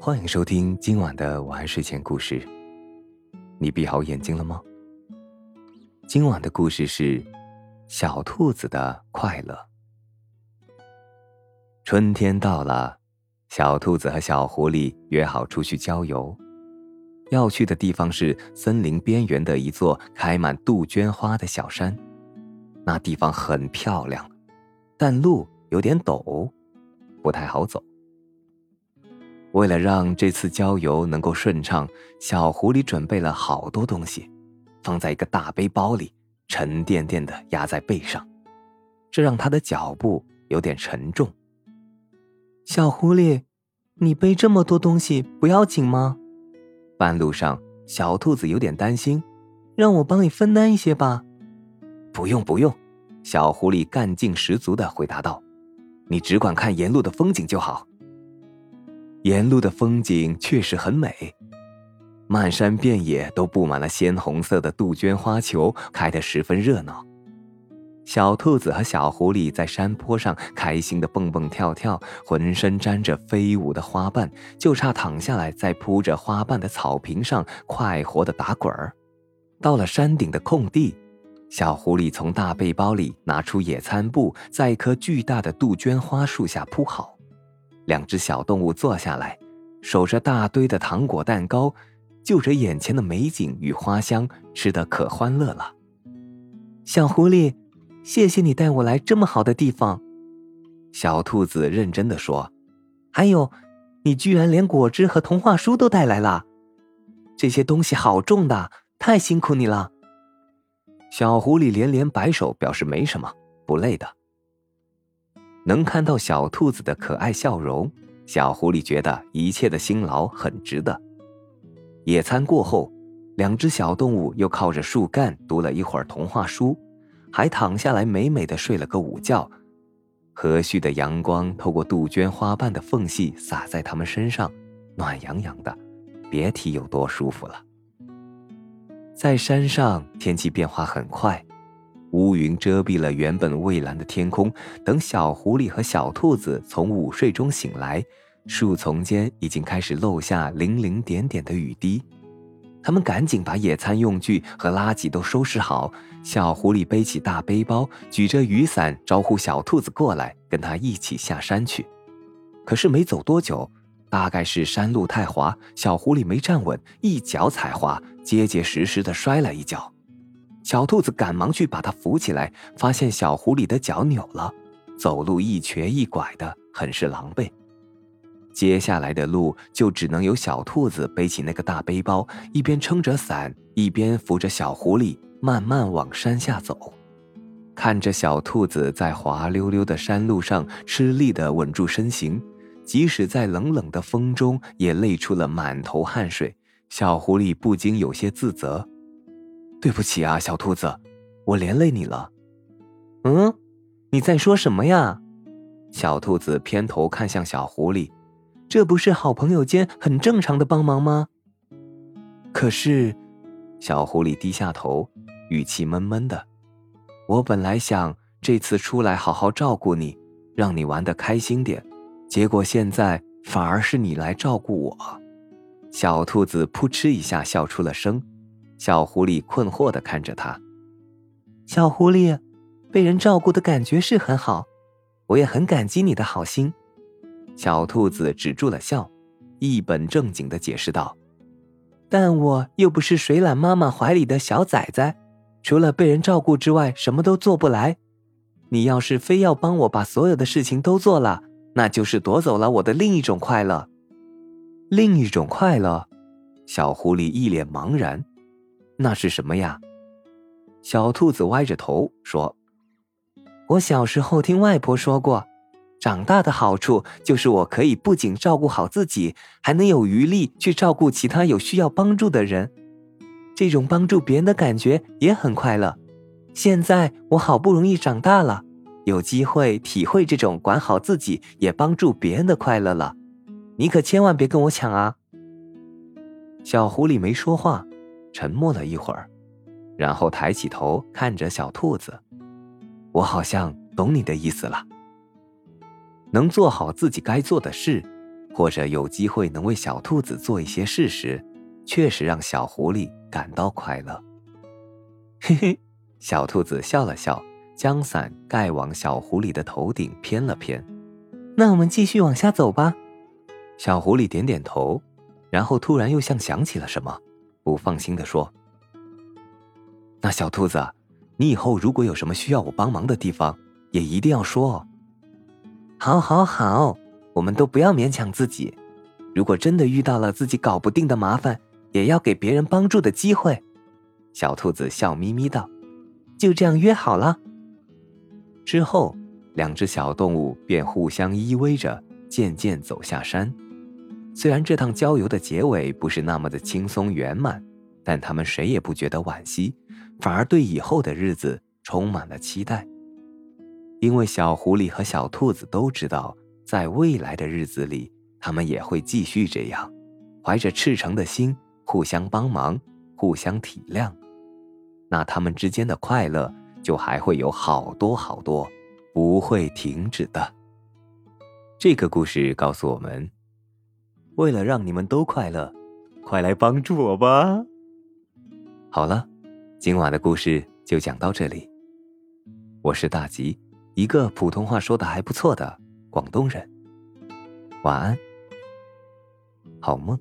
欢迎收听今晚的晚安睡前故事。你闭好眼睛了吗？今晚的故事是小兔子的快乐。春天到了，小兔子和小狐狸约好出去郊游。要去的地方是森林边缘的一座开满杜鹃花的小山。那地方很漂亮，但路有点陡，不太好走。为了让这次郊游能够顺畅，小狐狸准备了好多东西，放在一个大背包里，沉甸甸的压在背上，这让他的脚步有点沉重。小狐狸，你背这么多东西不要紧吗？半路上，小兔子有点担心，让我帮你分担一些吧。不用不用，小狐狸干劲十足的回答道：“你只管看沿路的风景就好。”沿路的风景确实很美，漫山遍野都布满了鲜红色的杜鹃花球，开得十分热闹。小兔子和小狐狸在山坡上开心的蹦蹦跳跳，浑身沾着飞舞的花瓣，就差躺下来在铺着花瓣的草坪上快活的打滚儿。到了山顶的空地，小狐狸从大背包里拿出野餐布，在一棵巨大的杜鹃花树下铺好。两只小动物坐下来，守着大堆的糖果蛋糕，就着眼前的美景与花香，吃得可欢乐了。小狐狸，谢谢你带我来这么好的地方。小兔子认真的说：“还有，你居然连果汁和童话书都带来了，这些东西好重的，太辛苦你了。”小狐狸连连摆手，表示没什么，不累的。能看到小兔子的可爱笑容，小狐狸觉得一切的辛劳很值得。野餐过后，两只小动物又靠着树干读了一会儿童话书，还躺下来美美的睡了个午觉。和煦的阳光透过杜鹃花瓣的缝隙洒在他们身上，暖洋洋的，别提有多舒服了。在山上，天气变化很快。乌云遮蔽了原本蔚蓝的天空。等小狐狸和小兔子从午睡中醒来，树丛间已经开始落下零零点点的雨滴。他们赶紧把野餐用具和垃圾都收拾好。小狐狸背起大背包，举着雨伞，招呼小兔子过来，跟他一起下山去。可是没走多久，大概是山路太滑，小狐狸没站稳，一脚踩滑，结结实实的摔了一跤。小兔子赶忙去把它扶起来，发现小狐狸的脚扭了，走路一瘸一拐的，很是狼狈。接下来的路就只能由小兔子背起那个大背包，一边撑着伞，一边扶着小狐狸慢慢往山下走。看着小兔子在滑溜溜的山路上吃力的稳住身形，即使在冷冷的风中也累出了满头汗水，小狐狸不禁有些自责。对不起啊，小兔子，我连累你了。嗯，你在说什么呀？小兔子偏头看向小狐狸，这不是好朋友间很正常的帮忙吗？可是，小狐狸低下头，语气闷闷的。我本来想这次出来好好照顾你，让你玩的开心点，结果现在反而是你来照顾我。小兔子扑哧一下笑出了声。小狐狸困惑的看着他。小狐狸，被人照顾的感觉是很好，我也很感激你的好心。小兔子止住了笑，一本正经的解释道：“但我又不是水獭妈妈怀里的小崽崽，除了被人照顾之外，什么都做不来。你要是非要帮我把所有的事情都做了，那就是夺走了我的另一种快乐。另一种快乐？”小狐狸一脸茫然。那是什么呀？小兔子歪着头说：“我小时候听外婆说过，长大的好处就是我可以不仅照顾好自己，还能有余力去照顾其他有需要帮助的人。这种帮助别人的感觉也很快乐。现在我好不容易长大了，有机会体会这种管好自己也帮助别人的快乐了。你可千万别跟我抢啊！”小狐狸没说话。沉默了一会儿，然后抬起头看着小兔子：“我好像懂你的意思了。”能做好自己该做的事，或者有机会能为小兔子做一些事时，确实让小狐狸感到快乐。嘿嘿，小兔子笑了笑，将伞盖往小狐狸的头顶偏了偏。那我们继续往下走吧。小狐狸点点头，然后突然又像想起了什么，不放心的说：“那小兔子，你以后如果有什么需要我帮忙的地方，也一定要说哦。”好，好，好，我们都不要勉强自己。如果真的遇到了自己搞不定的麻烦，也要给别人帮助的机会。小兔子笑眯眯道：“就这样约好了。”之后，两只小动物便互相依偎着，渐渐走下山。虽然这趟郊游的结尾不是那么的轻松圆满，但他们谁也不觉得惋惜，反而对以后的日子充满了期待。因为小狐狸和小兔子都知道，在未来的日子里，他们也会继续这样，怀着赤诚的心，互相帮忙，互相体谅。那他们之间的快乐就还会有好多好多，不会停止的。这个故事告诉我们：为了让你们都快乐，快来帮助我吧。好了，今晚的故事就讲到这里。我是大吉，一个普通话说的还不错的广东人。晚安，好梦。